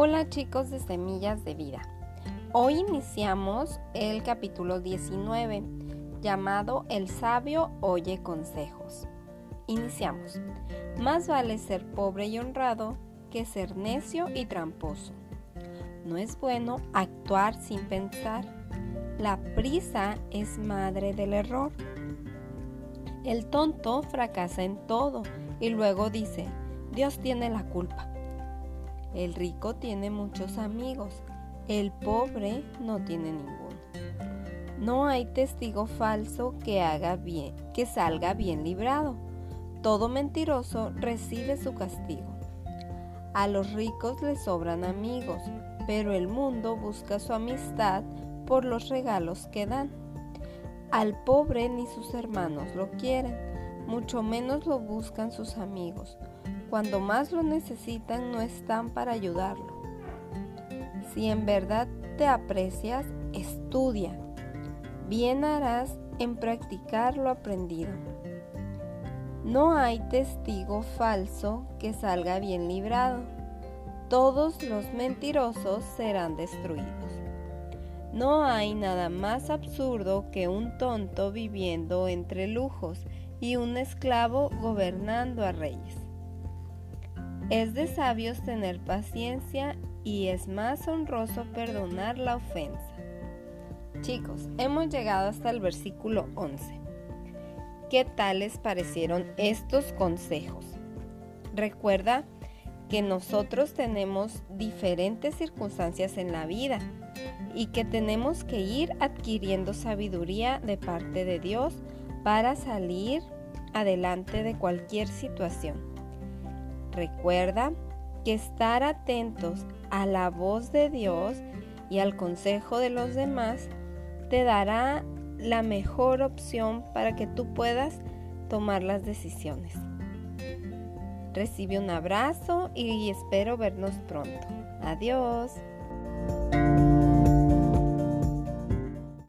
Hola chicos de Semillas de Vida. Hoy iniciamos el capítulo 19 llamado El sabio oye consejos. Iniciamos. Más vale ser pobre y honrado que ser necio y tramposo. No es bueno actuar sin pensar. La prisa es madre del error. El tonto fracasa en todo y luego dice, Dios tiene la culpa. El rico tiene muchos amigos, el pobre no tiene ninguno. No hay testigo falso que haga bien, que salga bien librado. Todo mentiroso recibe su castigo. A los ricos les sobran amigos, pero el mundo busca su amistad por los regalos que dan. Al pobre ni sus hermanos lo quieren, mucho menos lo buscan sus amigos cuando más lo necesitan no están para ayudarlo. Si en verdad te aprecias, estudia. Bien harás en practicar lo aprendido. No hay testigo falso que salga bien librado. Todos los mentirosos serán destruidos. No hay nada más absurdo que un tonto viviendo entre lujos y un esclavo gobernando a reyes. Es de sabios tener paciencia y es más honroso perdonar la ofensa. Chicos, hemos llegado hasta el versículo 11. ¿Qué tal les parecieron estos consejos? Recuerda que nosotros tenemos diferentes circunstancias en la vida y que tenemos que ir adquiriendo sabiduría de parte de Dios para salir adelante de cualquier situación. Recuerda que estar atentos a la voz de Dios y al consejo de los demás te dará la mejor opción para que tú puedas tomar las decisiones. Recibe un abrazo y espero vernos pronto. Adiós.